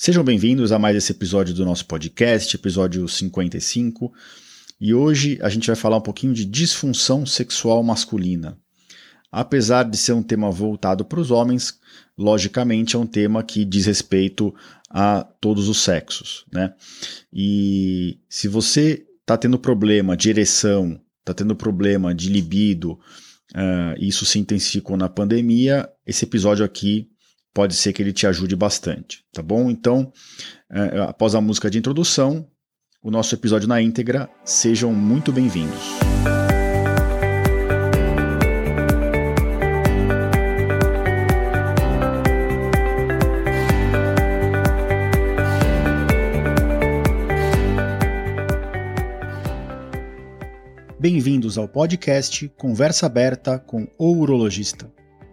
Sejam bem-vindos a mais esse episódio do nosso podcast, episódio 55. E hoje a gente vai falar um pouquinho de disfunção sexual masculina. Apesar de ser um tema voltado para os homens, logicamente é um tema que diz respeito a todos os sexos, né? E se você está tendo problema de ereção, está tendo problema de libido, uh, isso se intensificou na pandemia, esse episódio aqui pode ser que ele te ajude bastante, tá bom? Então, é, após a música de introdução, o nosso episódio na íntegra, sejam muito bem-vindos. Bem-vindos ao podcast Conversa Aberta com o Urologista.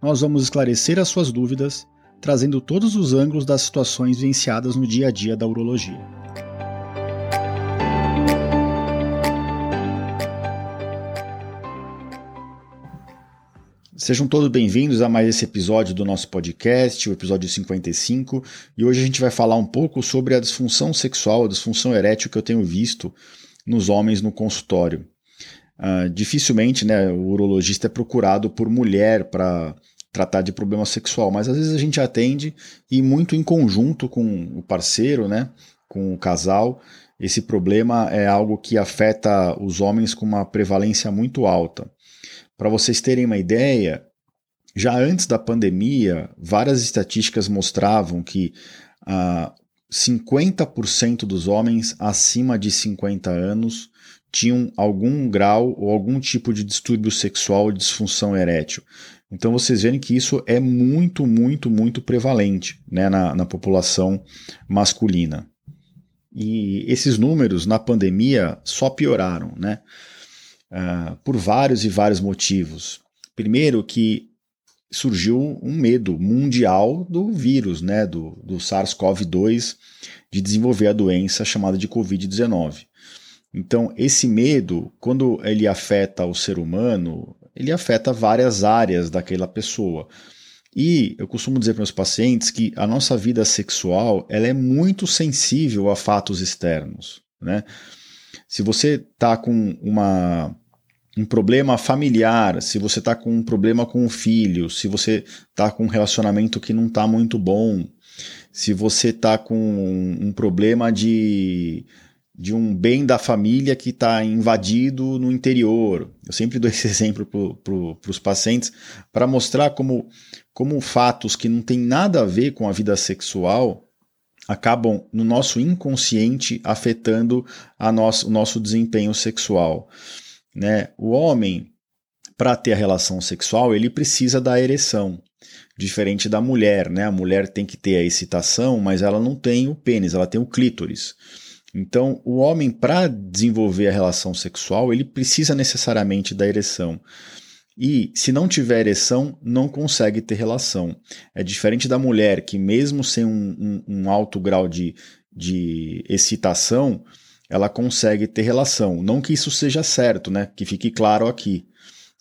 nós vamos esclarecer as suas dúvidas, trazendo todos os ângulos das situações vivenciadas no dia a dia da urologia. Sejam todos bem-vindos a mais esse episódio do nosso podcast, o episódio 55, e hoje a gente vai falar um pouco sobre a disfunção sexual, a disfunção erétil que eu tenho visto nos homens no consultório. Uh, dificilmente né, o urologista é procurado por mulher para tratar de problema sexual, mas às vezes a gente atende e muito em conjunto com o parceiro, né, com o casal, esse problema é algo que afeta os homens com uma prevalência muito alta. Para vocês terem uma ideia, já antes da pandemia, várias estatísticas mostravam que ah, 50% dos homens acima de 50 anos tinham algum grau ou algum tipo de distúrbio sexual disfunção erétil. Então vocês veem que isso é muito, muito, muito prevalente né, na, na população masculina. E esses números na pandemia só pioraram, né? Uh, por vários e vários motivos. Primeiro que surgiu um medo mundial do vírus, né, do, do SARS-CoV-2, de desenvolver a doença chamada de Covid-19. Então, esse medo, quando ele afeta o ser humano, ele afeta várias áreas daquela pessoa. E eu costumo dizer para meus pacientes que a nossa vida sexual ela é muito sensível a fatos externos. Né? Se você está com uma, um problema familiar, se você está com um problema com o filho, se você está com um relacionamento que não está muito bom, se você está com um, um problema de de um bem da família que está invadido no interior. Eu sempre dou esse exemplo para os pacientes para mostrar como, como fatos que não têm nada a ver com a vida sexual acabam no nosso inconsciente afetando a nosso, o nosso desempenho sexual. Né? O homem, para ter a relação sexual, ele precisa da ereção. Diferente da mulher, né? A mulher tem que ter a excitação, mas ela não tem o pênis, ela tem o clítoris. Então, o homem, para desenvolver a relação sexual, ele precisa necessariamente da ereção. E se não tiver ereção, não consegue ter relação. É diferente da mulher, que mesmo sem um, um, um alto grau de, de excitação, ela consegue ter relação. Não que isso seja certo, né? Que fique claro aqui.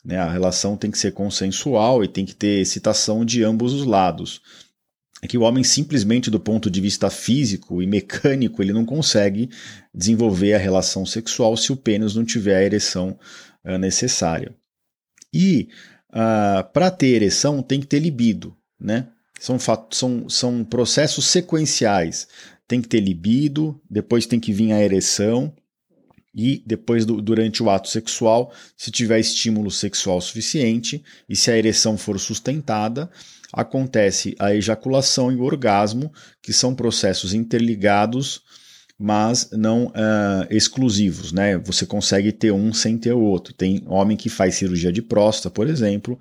Né? A relação tem que ser consensual e tem que ter excitação de ambos os lados é que o homem simplesmente do ponto de vista físico e mecânico ele não consegue desenvolver a relação sexual se o pênis não tiver a ereção uh, necessária. E uh, ah, para ter ereção tem que ter libido, né? São, são, são processos sequenciais. Tem que ter libido, depois tem que vir a ereção, e depois do, durante o ato sexual, se tiver estímulo sexual suficiente e se a ereção for sustentada, acontece a ejaculação e o orgasmo, que são processos interligados, mas não uh, exclusivos, né? Você consegue ter um sem ter o outro. Tem homem que faz cirurgia de próstata, por exemplo,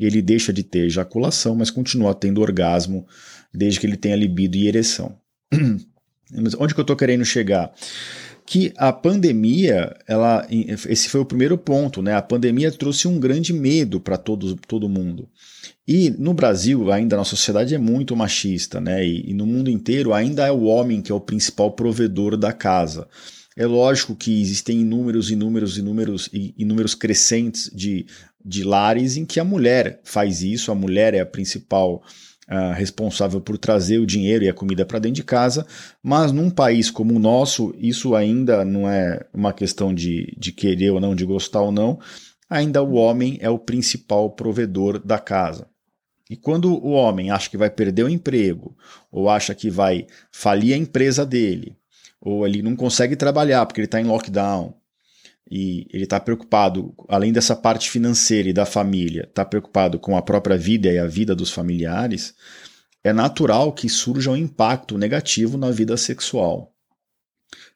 e ele deixa de ter ejaculação, mas continua tendo orgasmo desde que ele tenha libido e ereção. Onde que eu estou querendo chegar? Que a pandemia, ela, esse foi o primeiro ponto, né? A pandemia trouxe um grande medo para todo, mundo. E no Brasil, ainda a nossa sociedade é muito machista, né? E, e, no mundo inteiro ainda é o homem que é o principal provedor da casa. É lógico que existem inúmeros, inúmeros, inúmeros, inúmeros crescentes de, de lares em que a mulher faz isso, a mulher é a principal uh, responsável por trazer o dinheiro e a comida para dentro de casa, mas num país como o nosso, isso ainda não é uma questão de, de querer ou não, de gostar ou não, ainda o homem é o principal provedor da casa. E quando o homem acha que vai perder o emprego, ou acha que vai falir a empresa dele, ou ele não consegue trabalhar porque ele está em lockdown, e ele está preocupado, além dessa parte financeira e da família, está preocupado com a própria vida e a vida dos familiares, é natural que surja um impacto negativo na vida sexual.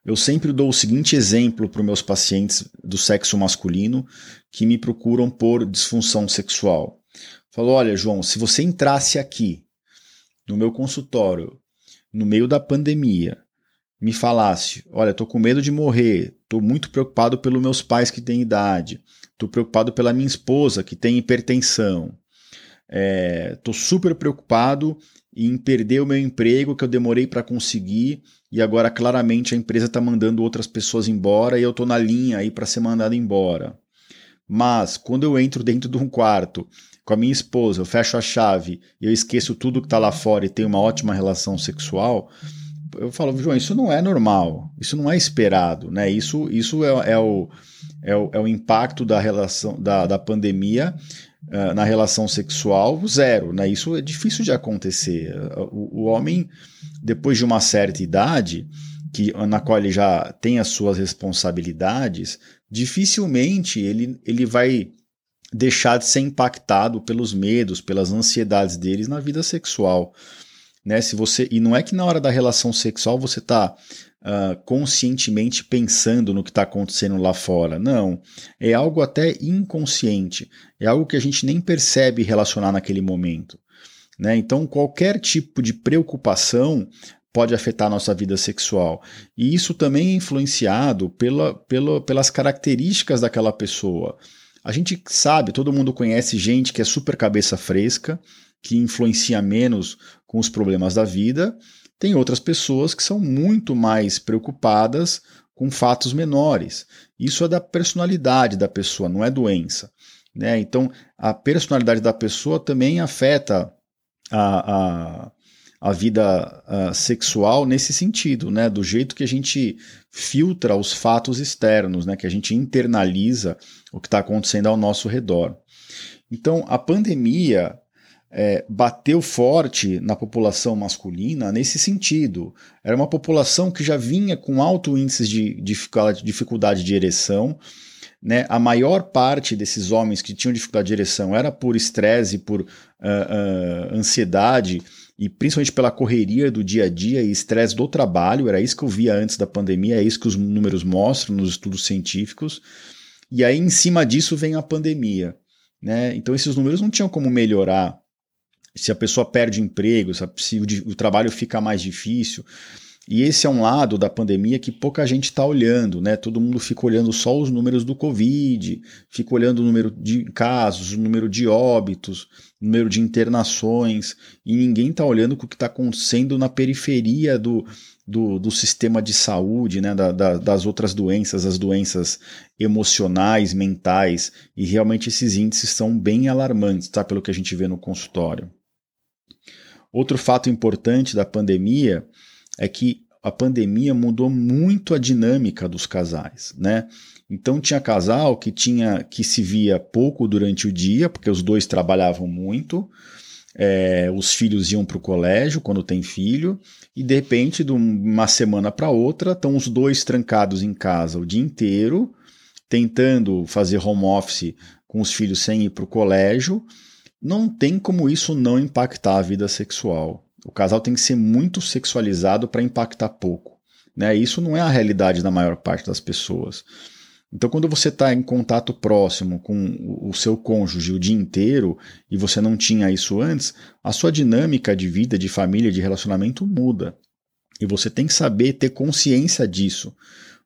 Eu sempre dou o seguinte exemplo para os meus pacientes do sexo masculino que me procuram por disfunção sexual. Falo, olha, João, se você entrasse aqui no meu consultório no meio da pandemia me falasse: Olha, estou com medo de morrer, estou muito preocupado pelos meus pais que têm idade, estou preocupado pela minha esposa que tem hipertensão, estou é, super preocupado em perder o meu emprego que eu demorei para conseguir e agora claramente a empresa está mandando outras pessoas embora e eu estou na linha aí para ser mandado embora. Mas quando eu entro dentro de um quarto com a minha esposa, eu fecho a chave eu esqueço tudo que está lá fora e tenho uma ótima relação sexual, eu falo, João, isso não é normal, isso não é esperado, né? Isso, isso é, é, o, é, o, é o impacto da relação da, da pandemia uh, na relação sexual zero, né? Isso é difícil de acontecer. O, o homem, depois de uma certa idade, que, na qual ele já tem as suas responsabilidades, dificilmente ele, ele vai deixar de ser impactado pelos medos, pelas ansiedades deles na vida sexual né? Se você e não é que na hora da relação sexual você está uh, ah, conscientemente pensando no que está acontecendo lá fora. Não, é algo até inconsciente. É algo que a gente nem percebe relacionar naquele momento. Né? Então, qualquer tipo de preocupação pode afetar a nossa vida sexual. E isso também é influenciado pela, pela, pelas características daquela pessoa. A gente sabe, todo mundo conhece gente que é super cabeça fresca, que influencia menos com os problemas da vida, tem outras pessoas que são muito mais preocupadas com fatos menores. Isso é da personalidade da pessoa, não é doença. Né? Então, a personalidade da pessoa também afeta a, a, a vida a, sexual nesse sentido, né? do jeito que a gente filtra os fatos externos, né? que a gente internaliza o que está acontecendo ao nosso redor. Então, a pandemia é, bateu forte na população masculina nesse sentido. Era uma população que já vinha com alto índice de dificuldade de ereção. Né? A maior parte desses homens que tinham dificuldade de ereção era por estresse, por uh, uh, ansiedade e principalmente pela correria do dia a dia e estresse do trabalho. Era isso que eu via antes da pandemia, é isso que os números mostram nos estudos científicos. E aí, em cima disso, vem a pandemia. Né? Então, esses números não tinham como melhorar se a pessoa perde emprego, se o, o trabalho fica mais difícil. E esse é um lado da pandemia que pouca gente está olhando, né? Todo mundo fica olhando só os números do Covid, fica olhando o número de casos, o número de óbitos, o número de internações, e ninguém está olhando o que está acontecendo na periferia do, do, do, sistema de saúde, né? Da, da, das outras doenças, as doenças emocionais, mentais, e realmente esses índices são bem alarmantes, tá? Pelo que a gente vê no consultório. Outro fato importante da pandemia é que a pandemia mudou muito a dinâmica dos casais, né? Então tinha casal que tinha que se via pouco durante o dia, porque os dois trabalhavam muito, é, os filhos iam para o colégio quando tem filho, e de repente, de uma semana para outra, estão os dois trancados em casa o dia inteiro, tentando fazer home office com os filhos sem ir para o colégio, não tem como isso não impactar a vida sexual. O casal tem que ser muito sexualizado para impactar pouco. Né? Isso não é a realidade da maior parte das pessoas. Então, quando você está em contato próximo com o seu cônjuge o dia inteiro e você não tinha isso antes, a sua dinâmica de vida, de família, de relacionamento muda. E você tem que saber ter consciência disso.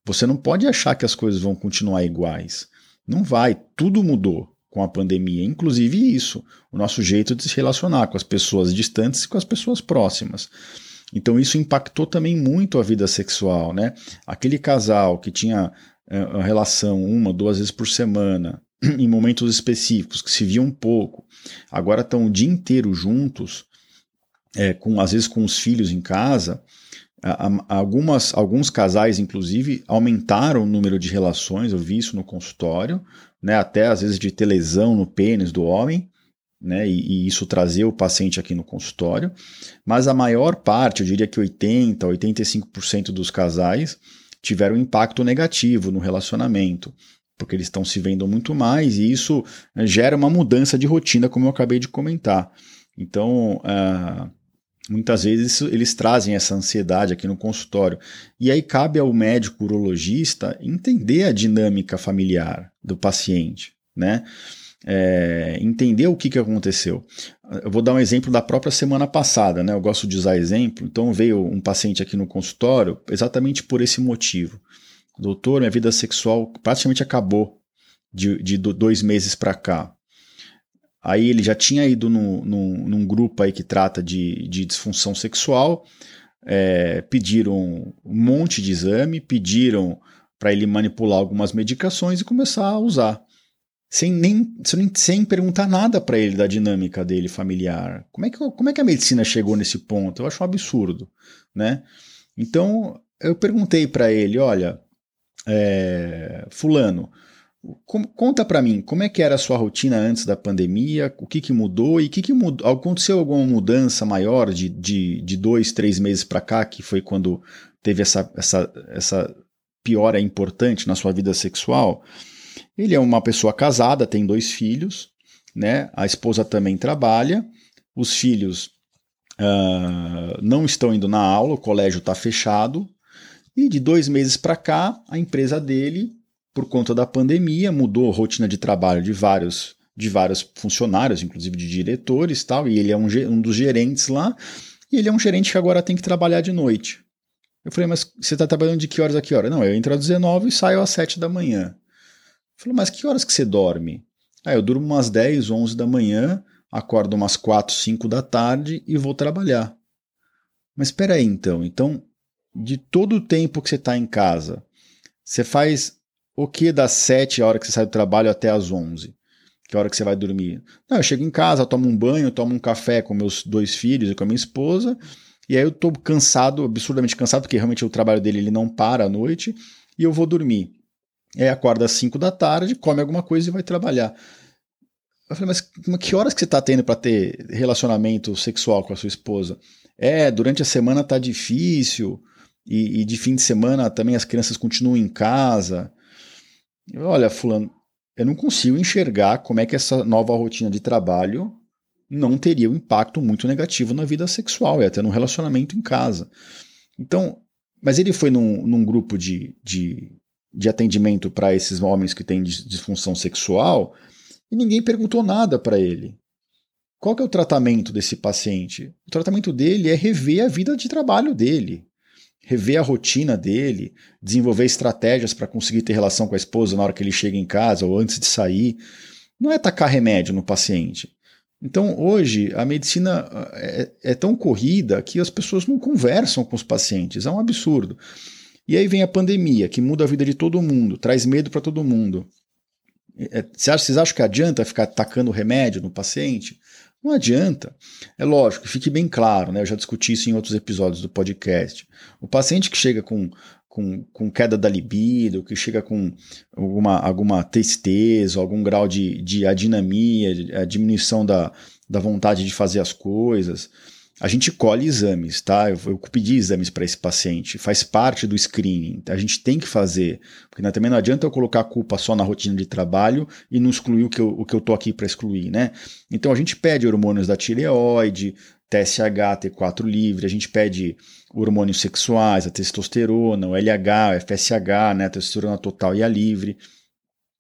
Você não pode achar que as coisas vão continuar iguais. Não vai, tudo mudou com a pandemia, inclusive isso, o nosso jeito de se relacionar com as pessoas distantes e com as pessoas próximas. Então isso impactou também muito a vida sexual, né? Aquele casal que tinha é, a relação uma, duas vezes por semana, em momentos específicos, que se viam um pouco, agora estão o dia inteiro juntos, é, com, às vezes com os filhos em casa, algumas, alguns casais, inclusive, aumentaram o número de relações, eu vi isso no consultório, né, até às vezes de ter lesão no pênis do homem, né, e, e, isso trazer o paciente aqui no consultório, mas a maior parte, eu diria que 80%, 85% dos casais tiveram impacto negativo no relacionamento, porque eles estão se vendo muito mais e isso né, gera uma mudança de rotina, como eu acabei de comentar. Então, uh, muitas vezes eles trazem essa ansiedade aqui no consultório. E aí cabe ao médico urologista entender a dinâmica familiar do paciente, né? É, entender o que, que aconteceu. Eu vou dar um exemplo da própria semana passada, né? Eu gosto de usar exemplo. Então veio um paciente aqui no consultório exatamente por esse motivo. Doutor, minha vida sexual praticamente acabou de, de dois meses para cá. Aí ele já tinha ido no, no, num grupo aí que trata de, de disfunção sexual, é, pediram um monte de exame, pediram para ele manipular algumas medicações e começar a usar. Sem, nem, sem perguntar nada para ele da dinâmica dele familiar. Como é, que, como é que a medicina chegou nesse ponto? Eu acho um absurdo. Né? Então eu perguntei para ele: olha, é, Fulano, conta para mim, como é que era a sua rotina antes da pandemia, o que, que mudou e o que, que mudou? Aconteceu alguma mudança maior de, de, de dois, três meses para cá, que foi quando teve essa, essa, essa piora importante na sua vida sexual? Ele é uma pessoa casada, tem dois filhos, né? A esposa também trabalha, os filhos uh, não estão indo na aula, o colégio está fechado, e de dois meses para cá, a empresa dele por conta da pandemia, mudou a rotina de trabalho de vários de vários funcionários, inclusive de diretores tal, e ele é um, um dos gerentes lá, e ele é um gerente que agora tem que trabalhar de noite. Eu falei, mas você está trabalhando de que horas a que hora? Não, eu entro às 19 e saio às 7 da manhã. Falei, mas que horas que você dorme? Ah, eu durmo umas 10, 11 da manhã, acordo umas 4, 5 da tarde e vou trabalhar. Mas espera aí então, então de todo o tempo que você está em casa, você faz o que das 7 a hora que você sai do trabalho até as 11? Que é a hora que você vai dormir? Não, eu chego em casa, tomo um banho, tomo um café com meus dois filhos e com a minha esposa, e aí eu tô cansado, absurdamente cansado, porque realmente o trabalho dele ele não para à noite, e eu vou dormir. Aí acorda às 5 da tarde, come alguma coisa e vai trabalhar. Eu falei, mas que horas que você está tendo para ter relacionamento sexual com a sua esposa? É, durante a semana tá difícil, e, e de fim de semana também as crianças continuam em casa. Olha, fulano, eu não consigo enxergar como é que essa nova rotina de trabalho não teria um impacto muito negativo na vida sexual e até no relacionamento em casa. Então, mas ele foi num, num grupo de, de, de atendimento para esses homens que têm disfunção sexual e ninguém perguntou nada para ele. Qual que é o tratamento desse paciente? O tratamento dele é rever a vida de trabalho dele rever a rotina dele, desenvolver estratégias para conseguir ter relação com a esposa na hora que ele chega em casa ou antes de sair. Não é tacar remédio no paciente. Então, hoje, a medicina é, é, tão corrida que as pessoas não conversam com os pacientes. É um absurdo. E aí vem a pandemia, que muda a vida de todo mundo, traz medo para todo mundo. É, vocês acham que adianta ficar tacando remédio no paciente? Não adianta. É lógico, fique bem claro, né? Eu já discuti isso em outros episódios do podcast. O paciente que chega com, com, com queda da libido, que chega com alguma, alguma tristeza, algum grau de, de adinamia, a diminuição da, da vontade de fazer as coisas, a gente colhe exames, tá? Eu, eu pedi exames para esse paciente, faz parte do screening, a gente tem que fazer, porque né, também não adianta eu colocar a culpa só na rotina de trabalho e não excluir o que eu, o que eu tô aqui para excluir, né? Então a gente pede hormônios da tireoide, TSH, T4 livre, a gente pede hormônios sexuais, a testosterona, o LH, o FSH, né, a testosterona total e a livre.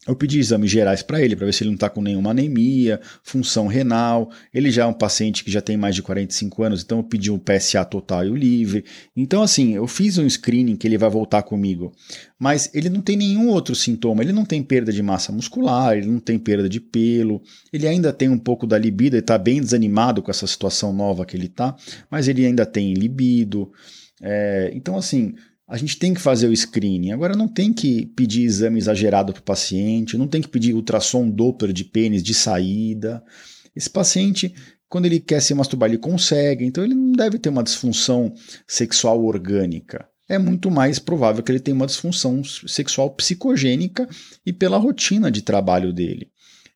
Eu pedi exames gerais para ele, para ver se ele não está com nenhuma anemia, função renal. Ele já é um paciente que já tem mais de 45 anos, então eu pedi um PSA total e o livre. Então, assim, eu fiz um screening que ele vai voltar comigo. Mas ele não tem nenhum outro sintoma. Ele não tem perda de massa muscular, ele não tem perda de pelo, ele ainda tem um pouco da libido, ele está bem desanimado com essa situação nova que ele está, mas ele ainda tem libido. É, então, assim, a gente tem que fazer o screening. Agora, não tem que pedir exame exagerado para o paciente, não tem que pedir ultrassom Doppler de pênis de saída. Esse paciente, quando ele quer se masturbar, ele consegue, então ele não deve ter uma disfunção sexual orgânica. É muito mais provável que ele tenha uma disfunção sexual psicogênica e pela rotina de trabalho dele.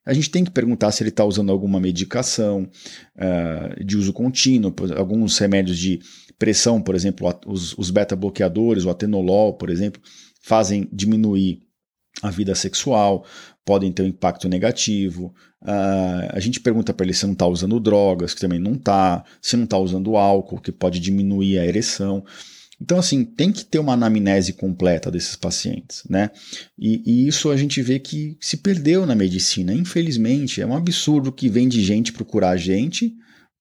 A gente tem que perguntar se ele está usando alguma medicação uh, de uso contínuo, alguns remédios de pressão, por exemplo, os, os beta-bloqueadores, o atenolol, por exemplo, fazem diminuir a vida sexual, podem ter um impacto negativo. Uh, a gente pergunta para ele se não está usando drogas, que também não está, se não está usando álcool, que pode diminuir a ereção. Então, assim, tem que ter uma anamnese completa desses pacientes, né? E, e, isso a gente vê que se perdeu na medicina, infelizmente. É um absurdo que vem de gente procurar a gente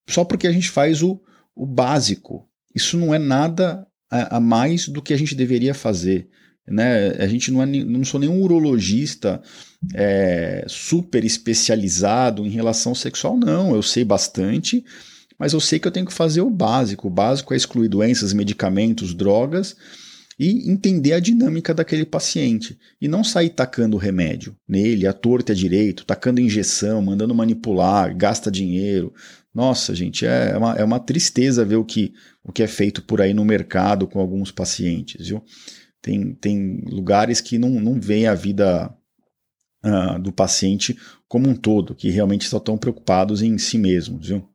só porque a gente faz o, o básico, isso não é nada a, mais do que a gente deveria fazer. Né? A gente não, é, não sou nenhum urologista é, super especializado em relação sexual, não. Eu sei bastante, mas eu sei que eu tenho que fazer o básico. O básico é excluir doenças, medicamentos, drogas e entender a dinâmica daquele paciente. E não sair tacando remédio nele, a torta é direito, tacando injeção, mandando manipular, gasta dinheiro. Nossa, gente, é uma, é uma tristeza ver o que, o que é feito por aí no mercado com alguns pacientes, viu? Tem, tem lugares que não, não veem a vida uh, do paciente como um todo, que realmente só estão preocupados em si mesmos, viu?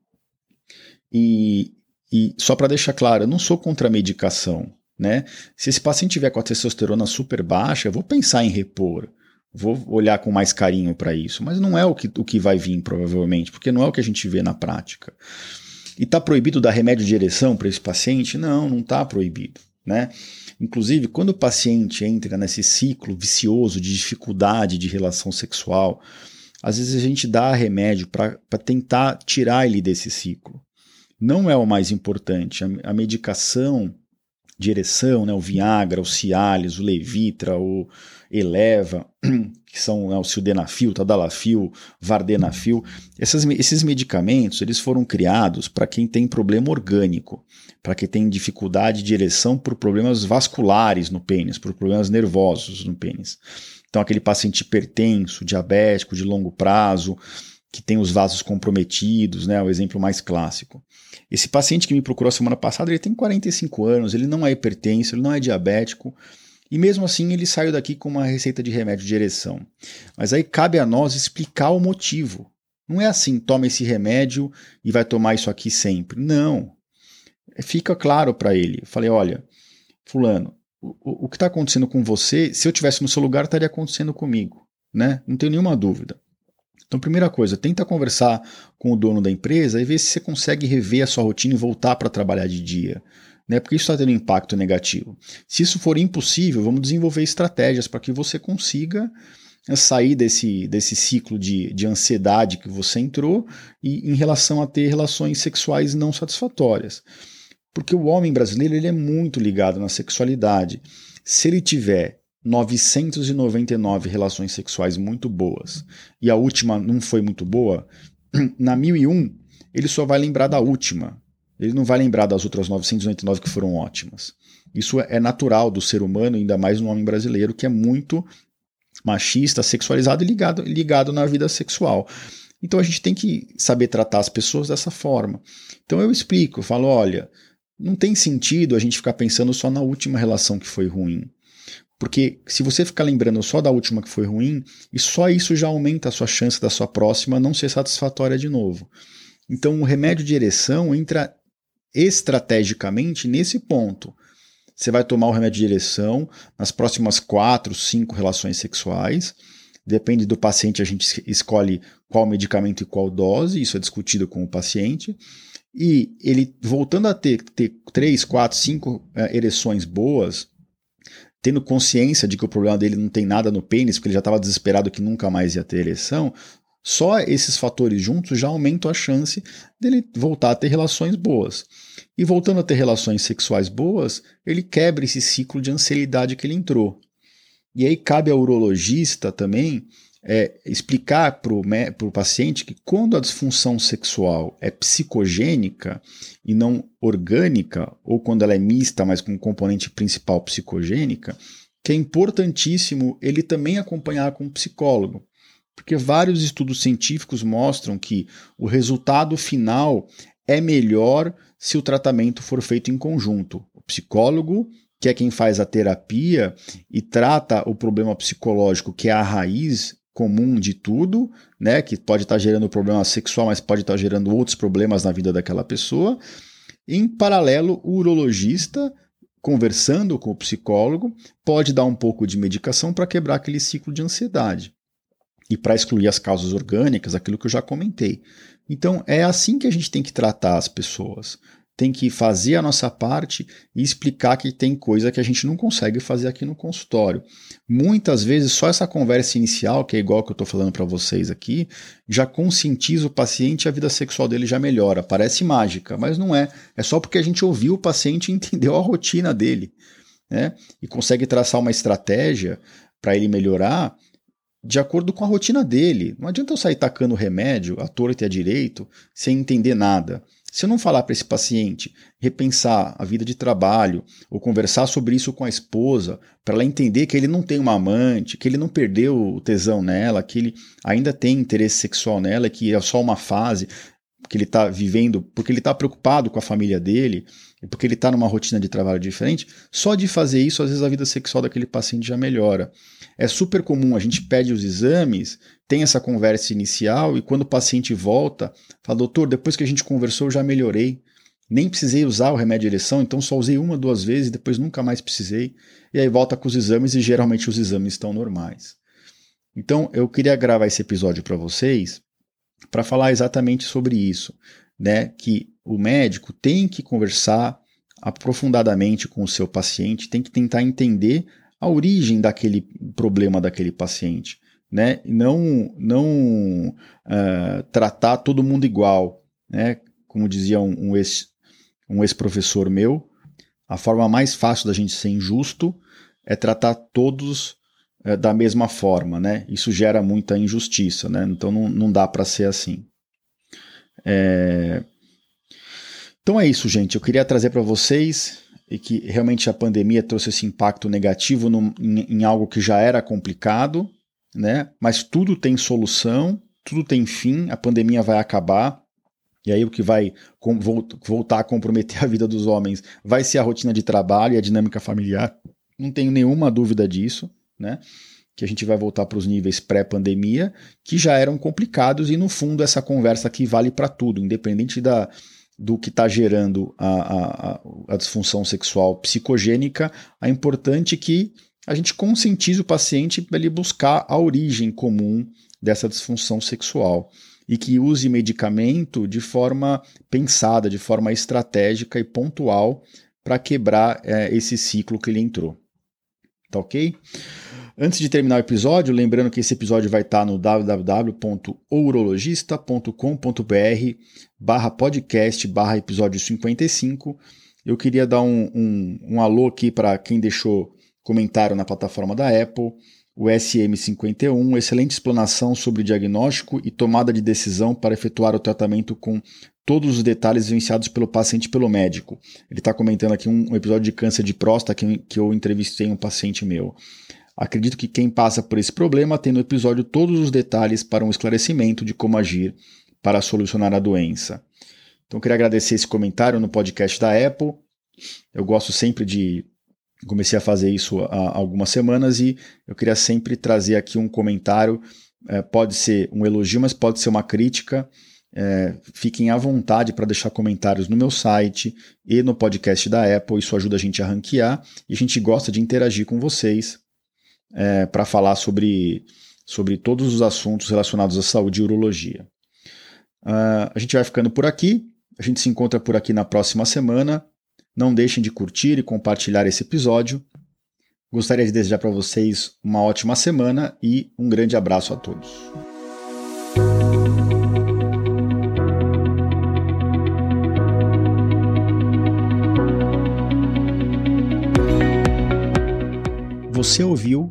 E, e só para deixar claro, eu não sou contra a medicação, né? Se esse paciente tiver com a testosterona super baixa, eu vou pensar em repor vou olhar com mais carinho para isso. Mas não é o que, o que vai vir, provavelmente, porque não é o que a gente vê na prática. E está proibido dar remédio de ereção para esse paciente? Não, não está proibido. Né? Inclusive, quando o paciente entra nesse ciclo vicioso de dificuldade de relação sexual, às vezes a gente dá remédio para tentar tirar ele desse ciclo. Não é o mais importante. A, a medicação de ereção, né, o Viagra, o Cialis, o Levitra, o Eleva, que são né, o Sildenafil, Tadalafil, Vardenafil, essas, esses medicamentos eles foram criados para quem tem problema orgânico, para quem tem dificuldade de ereção por problemas vasculares no pênis, por problemas nervosos no pênis. Então aquele paciente hipertenso, diabético de longo prazo, que tem os vasos comprometidos, né, o exemplo mais clássico. Esse paciente que me procurou semana passada, ele tem 45 anos, ele não é hipertenso, ele não é diabético, e mesmo assim ele saiu daqui com uma receita de remédio de ereção. Mas aí cabe a nós explicar o motivo. Não é assim, toma esse remédio e vai tomar isso aqui sempre. Não. Fica claro para ele. Eu falei, olha, fulano, o, o que está acontecendo com você, se eu tivesse no seu lugar, estaria acontecendo comigo. Né? Não tenho nenhuma dúvida. Então, primeira coisa, tenta conversar com o dono da empresa e ver se você consegue rever a sua rotina e voltar para trabalhar de dia. Né, porque isso está tendo impacto negativo. Se isso for impossível, vamos desenvolver estratégias para que você consiga né, sair desse, desse ciclo de, de ansiedade que você entrou e em relação a ter relações sexuais não satisfatórias. Porque o homem brasileiro ele é muito ligado na sexualidade. Se ele tiver 999 relações sexuais muito boas e a última não foi muito boa, na 1001 ele só vai lembrar da última. Ele não vai lembrar das outras 999 que foram ótimas. Isso é natural do ser humano, ainda mais no homem brasileiro, que é muito machista, sexualizado e ligado, ligado na vida sexual. Então a gente tem que saber tratar as pessoas dessa forma. Então eu explico, eu falo: olha, não tem sentido a gente ficar pensando só na última relação que foi ruim. Porque se você ficar lembrando só da última que foi ruim, e só isso já aumenta a sua chance da sua próxima não ser satisfatória de novo. Então o remédio de ereção entra estrategicamente nesse ponto. Você vai tomar o remédio de ereção nas próximas quatro, cinco relações sexuais. Depende do paciente, a gente escolhe qual medicamento e qual dose, isso é discutido com o paciente. E ele voltando a ter, ter três, quatro, cinco é, ereções boas, tendo consciência de que o problema dele não tem nada no pênis, porque ele já estava desesperado que nunca mais ia ter ereção, só esses fatores juntos já aumentam a chance dele voltar a ter relações boas. E voltando a ter relações sexuais boas, ele quebra esse ciclo de ansiedade que ele entrou. E aí cabe ao urologista também é, explicar para o paciente que quando a disfunção sexual é psicogênica e não orgânica, ou quando ela é mista, mas com componente principal psicogênica, que é importantíssimo ele também acompanhar com um psicólogo. Porque vários estudos científicos mostram que o resultado final é melhor se o tratamento for feito em conjunto. O psicólogo que é quem faz a terapia e trata o problema psicológico, que é a raiz comum de tudo, né, que pode estar gerando problema sexual, mas pode estar gerando outros problemas na vida daquela pessoa. Em paralelo, o urologista, conversando com o psicólogo, pode dar um pouco de medicação para quebrar aquele ciclo de ansiedade e para excluir as causas orgânicas, aquilo que eu já comentei. Então, é assim que a gente tem que tratar as pessoas tem que fazer a nossa parte e explicar que tem coisa que a gente não consegue fazer aqui no consultório. Muitas vezes, só essa conversa inicial, que é igual que eu estou falando para vocês aqui, já conscientiza o paciente e a vida sexual dele já melhora. Parece mágica, mas não é. É só porque a gente ouviu o paciente e entendeu a rotina dele. Né? E consegue traçar uma estratégia para ele melhorar de acordo com a rotina dele. Não adianta eu sair tacando remédio à torta e à direito sem entender nada. Se eu não falar para esse paciente repensar a vida de trabalho ou conversar sobre isso com a esposa, para ela entender que ele não tem uma amante, que ele não perdeu o tesão nela, que ele ainda tem interesse sexual nela, que é só uma fase que ele está vivendo, porque ele está preocupado com a família dele, porque ele está numa rotina de trabalho diferente, só de fazer isso, às vezes a vida sexual daquele paciente já melhora. É super comum, a gente pede os exames, tem essa conversa inicial e quando o paciente volta, fala, doutor, depois que a gente conversou, eu já melhorei. Nem precisei usar o remédio de ereção, então só usei uma, duas vezes, depois nunca mais precisei. E aí volta com os exames e geralmente os exames estão normais. Então eu queria gravar esse episódio para vocês para falar exatamente sobre isso, né? Que o médico tem que conversar aprofundadamente com o seu paciente, tem que tentar entender a origem daquele problema daquele paciente, né? Não, não uh, tratar todo mundo igual, né? Como dizia um, um ex um ex-professor meu, a forma mais fácil da gente ser injusto é tratar todos uh, da mesma forma, né? Isso gera muita injustiça, né? Então não, não dá para ser assim. É... Então é isso, gente. Eu queria trazer para vocês e que realmente a pandemia trouxe esse impacto negativo no, em, em, algo que já era complicado, né? Mas tudo tem solução, tudo tem fim, a pandemia vai acabar. E aí o que vai voltar a comprometer a vida dos homens vai ser a rotina de trabalho e a dinâmica familiar. Não tenho nenhuma dúvida disso, né? Que a gente vai voltar para os níveis pré-pandemia, que já eram complicados, e no fundo essa conversa aqui vale para tudo, independente da, do que está gerando a, a, a, disfunção sexual psicogênica, é importante que a gente conscientize o paciente para ele buscar a origem comum dessa disfunção sexual e que use medicamento de forma pensada, de forma estratégica e pontual para quebrar é, esse ciclo que ele entrou. Tá ok? Antes de terminar o episódio, lembrando que esse episódio vai estar no www.urologista.com.br barra podcast barra episódio 55. Eu queria dar um, um, um alô aqui para quem deixou comentário na plataforma da Apple, o SM51, excelente explanação sobre diagnóstico e tomada de decisão para efetuar o tratamento com todos os detalhes vivenciados pelo paciente pelo médico. Ele está comentando aqui um, um, episódio de câncer de próstata que, que eu entrevistei um paciente meu. Acredito que quem passa por esse problema tem no episódio todos os detalhes para um esclarecimento de como agir para solucionar a doença. Então, queria agradecer esse comentário no podcast da Apple. Eu gosto sempre de. Comecei a fazer isso há algumas semanas e eu queria sempre trazer aqui um comentário. É, pode ser um elogio, mas pode ser uma crítica. É, fiquem à vontade para deixar comentários no meu site e no podcast da Apple. Isso ajuda a gente a ranquear e a gente gosta de interagir com vocês é, para falar sobre, sobre todos os assuntos relacionados à saúde e urologia. Uh, a gente vai ficando por aqui. A gente se encontra por aqui na próxima semana. Não deixem de curtir e compartilhar esse episódio. Gostaria de desejar para vocês uma ótima semana e um grande abraço a todos. Você ouviu